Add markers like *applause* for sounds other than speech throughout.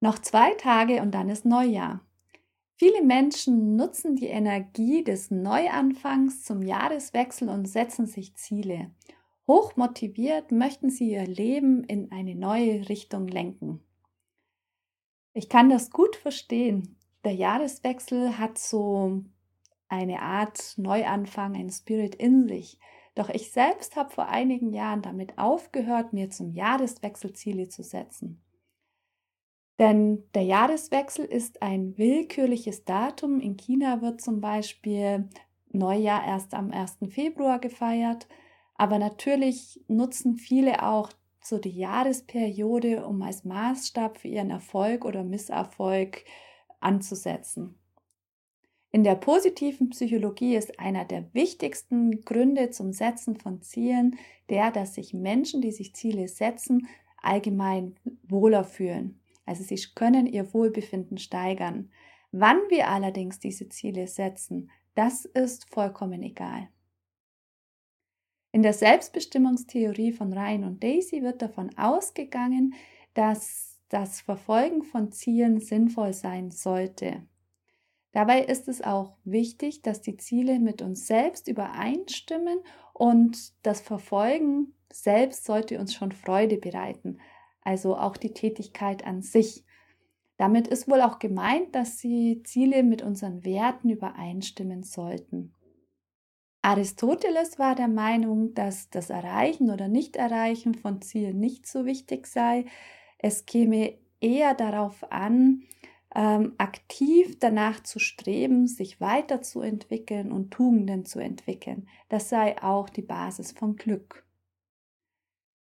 Noch zwei Tage und dann ist Neujahr. Viele Menschen nutzen die Energie des Neuanfangs zum Jahreswechsel und setzen sich Ziele. Hoch motiviert möchten sie ihr Leben in eine neue Richtung lenken. Ich kann das gut verstehen. Der Jahreswechsel hat so eine Art Neuanfang, ein Spirit in sich. Doch ich selbst habe vor einigen Jahren damit aufgehört, mir zum Jahreswechsel Ziele zu setzen. Denn der Jahreswechsel ist ein willkürliches Datum. In China wird zum Beispiel Neujahr erst am 1. Februar gefeiert. Aber natürlich nutzen viele auch so die Jahresperiode, um als Maßstab für ihren Erfolg oder Misserfolg anzusetzen. In der positiven Psychologie ist einer der wichtigsten Gründe zum Setzen von Zielen der, dass sich Menschen, die sich Ziele setzen, allgemein wohler fühlen. Also sie können ihr Wohlbefinden steigern. Wann wir allerdings diese Ziele setzen, das ist vollkommen egal. In der Selbstbestimmungstheorie von Ryan und Daisy wird davon ausgegangen, dass das Verfolgen von Zielen sinnvoll sein sollte. Dabei ist es auch wichtig, dass die Ziele mit uns selbst übereinstimmen und das Verfolgen selbst sollte uns schon Freude bereiten also auch die Tätigkeit an sich. Damit ist wohl auch gemeint, dass die Ziele mit unseren Werten übereinstimmen sollten. Aristoteles war der Meinung, dass das Erreichen oder Nicht-Erreichen von Zielen nicht so wichtig sei. Es käme eher darauf an, ähm, aktiv danach zu streben, sich weiterzuentwickeln und Tugenden zu entwickeln. Das sei auch die Basis von Glück.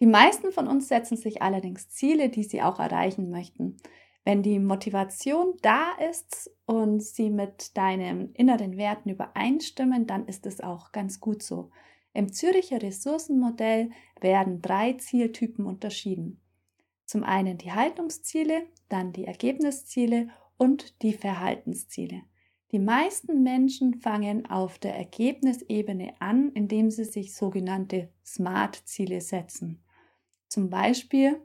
Die meisten von uns setzen sich allerdings Ziele, die sie auch erreichen möchten. Wenn die Motivation da ist und sie mit deinen inneren Werten übereinstimmen, dann ist es auch ganz gut so. Im Züricher Ressourcenmodell werden drei Zieltypen unterschieden. Zum einen die Haltungsziele, dann die Ergebnisziele und die Verhaltensziele. Die meisten Menschen fangen auf der Ergebnisebene an, indem sie sich sogenannte SMART-Ziele setzen. Zum Beispiel,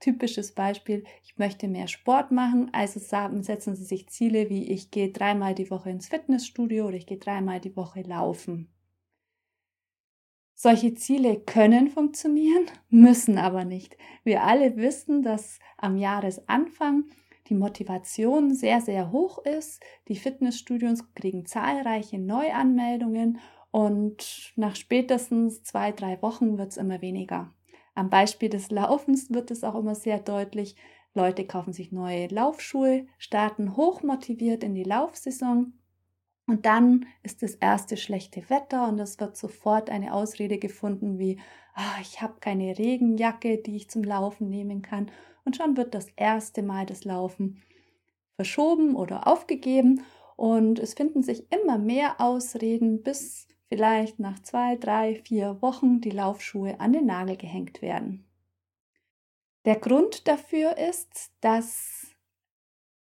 typisches Beispiel, ich möchte mehr Sport machen, also setzen Sie sich Ziele wie ich gehe dreimal die Woche ins Fitnessstudio oder ich gehe dreimal die Woche laufen. Solche Ziele können funktionieren, *laughs* müssen aber nicht. Wir alle wissen, dass am Jahresanfang die Motivation sehr, sehr hoch ist. Die Fitnessstudios kriegen zahlreiche Neuanmeldungen und nach spätestens zwei, drei Wochen wird es immer weniger. Am Beispiel des Laufens wird es auch immer sehr deutlich. Leute kaufen sich neue Laufschuhe, starten hochmotiviert in die Laufsaison und dann ist das erste schlechte Wetter und es wird sofort eine Ausrede gefunden wie, oh, ich habe keine Regenjacke, die ich zum Laufen nehmen kann. Und schon wird das erste Mal das Laufen verschoben oder aufgegeben und es finden sich immer mehr Ausreden, bis vielleicht nach zwei, drei, vier Wochen die Laufschuhe an den Nagel gehängt werden. Der Grund dafür ist, dass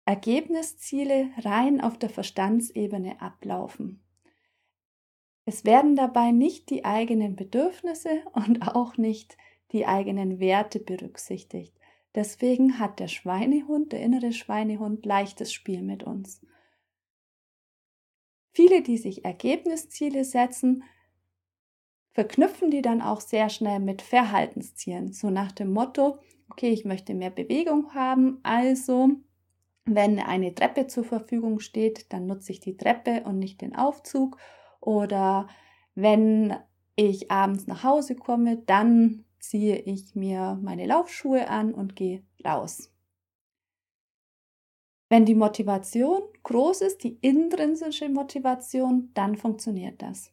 Ergebnisziele rein auf der Verstandsebene ablaufen. Es werden dabei nicht die eigenen Bedürfnisse und auch nicht die eigenen Werte berücksichtigt. Deswegen hat der Schweinehund, der innere Schweinehund, leichtes Spiel mit uns. Viele, die sich Ergebnisziele setzen, verknüpfen die dann auch sehr schnell mit Verhaltenszielen. So nach dem Motto, okay, ich möchte mehr Bewegung haben, also wenn eine Treppe zur Verfügung steht, dann nutze ich die Treppe und nicht den Aufzug. Oder wenn ich abends nach Hause komme, dann ziehe ich mir meine Laufschuhe an und gehe raus. Wenn die Motivation groß ist, die intrinsische Motivation, dann funktioniert das.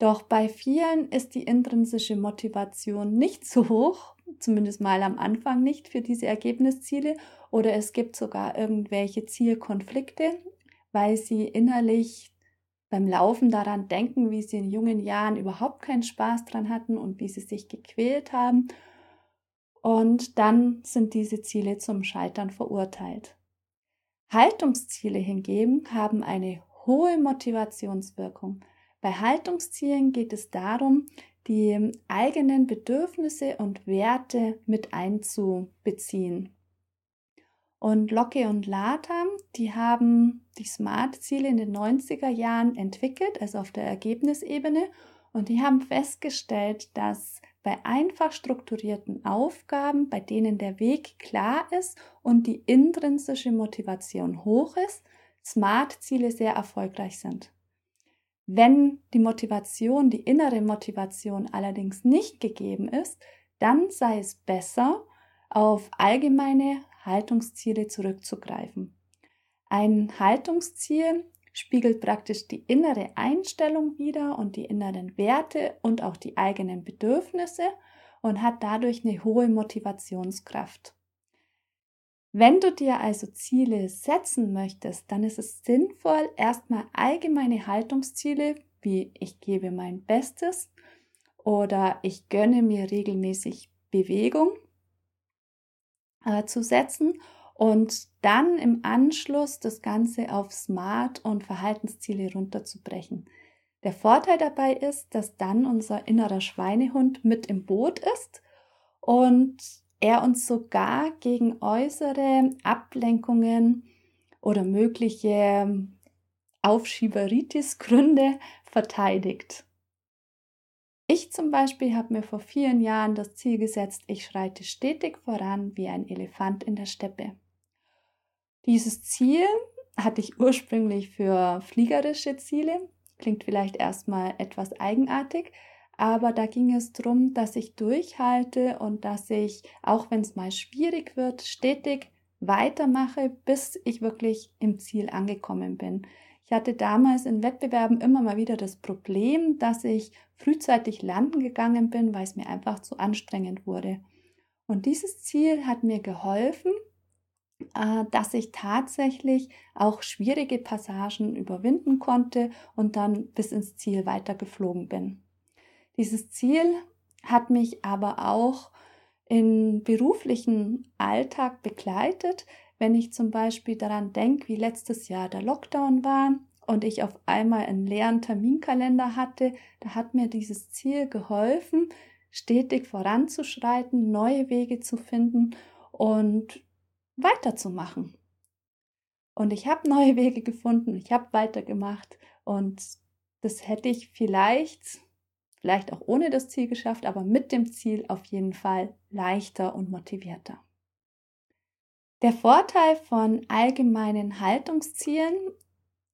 Doch bei vielen ist die intrinsische Motivation nicht so hoch zumindest mal am Anfang nicht für diese Ergebnisziele oder es gibt sogar irgendwelche Zielkonflikte, weil sie innerlich beim Laufen daran denken, wie sie in jungen Jahren überhaupt keinen Spaß dran hatten und wie sie sich gequält haben. Und dann sind diese Ziele zum Scheitern verurteilt. Haltungsziele hingegen haben eine hohe Motivationswirkung. Bei Haltungszielen geht es darum, die eigenen Bedürfnisse und Werte mit einzubeziehen. Und Locke und Latham, die haben die Smart-Ziele in den 90er Jahren entwickelt, also auf der Ergebnisebene, und die haben festgestellt, dass bei einfach strukturierten Aufgaben, bei denen der Weg klar ist und die intrinsische Motivation hoch ist, Smart-Ziele sehr erfolgreich sind. Wenn die Motivation, die innere Motivation allerdings nicht gegeben ist, dann sei es besser, auf allgemeine Haltungsziele zurückzugreifen. Ein Haltungsziel spiegelt praktisch die innere Einstellung wider und die inneren Werte und auch die eigenen Bedürfnisse und hat dadurch eine hohe Motivationskraft. Wenn du dir also Ziele setzen möchtest, dann ist es sinnvoll, erstmal allgemeine Haltungsziele wie ich gebe mein Bestes oder ich gönne mir regelmäßig Bewegung äh, zu setzen und dann im Anschluss das Ganze auf Smart und Verhaltensziele runterzubrechen. Der Vorteil dabei ist, dass dann unser innerer Schweinehund mit im Boot ist und er uns sogar gegen äußere Ablenkungen oder mögliche Aufschieberitis-Gründe verteidigt. Ich zum Beispiel habe mir vor vielen Jahren das Ziel gesetzt, ich schreite stetig voran wie ein Elefant in der Steppe. Dieses Ziel hatte ich ursprünglich für fliegerische Ziele, klingt vielleicht erstmal etwas eigenartig, aber da ging es darum, dass ich durchhalte und dass ich, auch wenn es mal schwierig wird, stetig weitermache, bis ich wirklich im Ziel angekommen bin. Ich hatte damals in Wettbewerben immer mal wieder das Problem, dass ich frühzeitig landen gegangen bin, weil es mir einfach zu anstrengend wurde. Und dieses Ziel hat mir geholfen, dass ich tatsächlich auch schwierige Passagen überwinden konnte und dann bis ins Ziel weitergeflogen bin. Dieses Ziel hat mich aber auch im beruflichen Alltag begleitet, wenn ich zum Beispiel daran denke, wie letztes Jahr der Lockdown war und ich auf einmal einen leeren Terminkalender hatte, da hat mir dieses Ziel geholfen, stetig voranzuschreiten, neue Wege zu finden und weiterzumachen. Und ich habe neue *laughs* Wege gefunden, ich habe weitergemacht und das hätte ich vielleicht Vielleicht auch ohne das Ziel geschafft, aber mit dem Ziel auf jeden Fall leichter und motivierter. Der Vorteil von allgemeinen Haltungszielen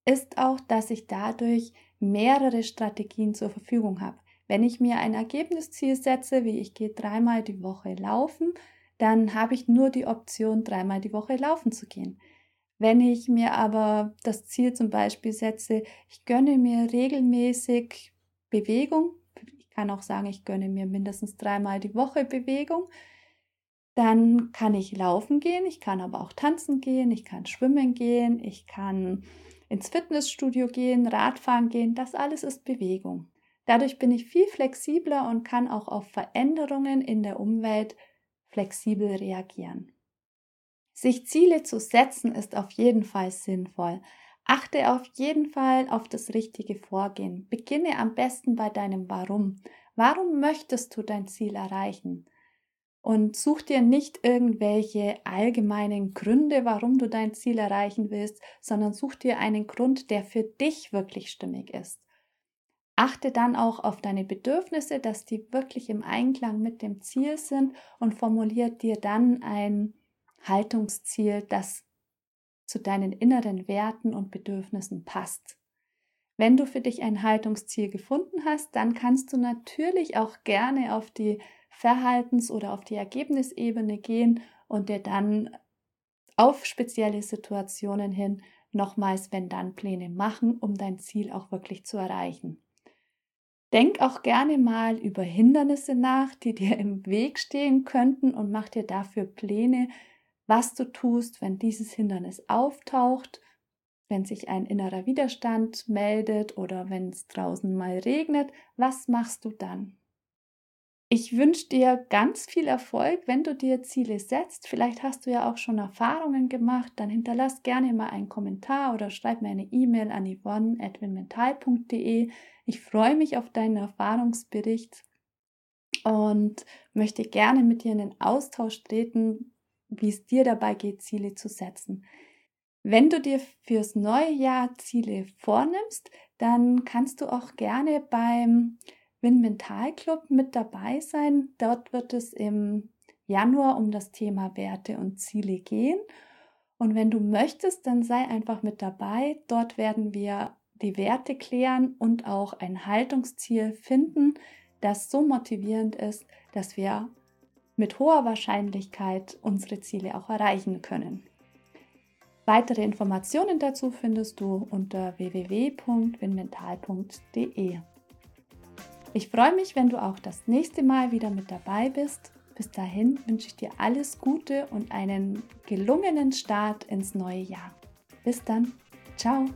ist auch, dass ich dadurch mehrere Strategien zur Verfügung habe. Wenn ich mir ein Ergebnisziel setze, wie ich gehe dreimal die Woche laufen, dann habe ich nur die Option, dreimal die Woche laufen zu gehen. Wenn ich mir aber das Ziel zum Beispiel setze, ich gönne mir regelmäßig Bewegung, kann auch sagen, ich gönne mir mindestens dreimal die Woche Bewegung. Dann kann ich laufen gehen, ich kann aber auch tanzen gehen, ich kann schwimmen gehen, ich kann ins Fitnessstudio gehen, Radfahren gehen. Das alles ist Bewegung. Dadurch bin ich viel flexibler und kann auch auf Veränderungen in der Umwelt flexibel reagieren. Sich Ziele zu setzen ist auf jeden Fall sinnvoll. Achte auf jeden Fall auf das richtige Vorgehen. Beginne am besten bei deinem Warum. Warum möchtest du dein Ziel erreichen? Und such dir nicht irgendwelche allgemeinen Gründe, warum du dein Ziel erreichen willst, sondern such dir einen Grund, der für dich wirklich stimmig ist. Achte dann auch auf deine Bedürfnisse, dass die wirklich im Einklang mit dem Ziel sind und formuliert dir dann ein Haltungsziel, das zu deinen inneren Werten und Bedürfnissen passt. Wenn du für dich ein Haltungsziel gefunden hast, dann kannst du natürlich auch gerne auf die Verhaltens- oder auf die Ergebnisebene gehen und dir dann auf spezielle Situationen hin nochmals wenn dann Pläne machen, um dein Ziel auch wirklich zu erreichen. Denk auch gerne mal über Hindernisse nach, die dir im Weg stehen könnten und mach dir dafür Pläne, was du tust, wenn dieses Hindernis auftaucht, wenn sich ein innerer Widerstand meldet oder wenn es draußen mal regnet. Was machst du dann? Ich wünsche dir ganz viel Erfolg, wenn du dir Ziele setzt. Vielleicht hast du ja auch schon Erfahrungen gemacht. Dann hinterlass gerne mal einen Kommentar oder schreib mir eine E-Mail an yvonne.mental.de. Ich freue mich auf deinen Erfahrungsbericht und möchte gerne mit dir in den Austausch treten, wie es dir dabei geht, Ziele zu setzen. Wenn du dir fürs neue Jahr Ziele vornimmst, dann kannst du auch gerne beim Win Mental Club mit dabei sein. Dort wird es im Januar um das Thema Werte und Ziele gehen. Und wenn du möchtest, dann sei einfach mit dabei. Dort werden wir die Werte klären und auch ein Haltungsziel finden, das so motivierend ist, dass wir mit hoher Wahrscheinlichkeit unsere Ziele auch erreichen können. Weitere Informationen dazu findest du unter www.winmental.de. Ich freue mich, wenn du auch das nächste Mal wieder mit dabei bist. Bis dahin wünsche ich dir alles Gute und einen gelungenen Start ins neue Jahr. Bis dann. Ciao.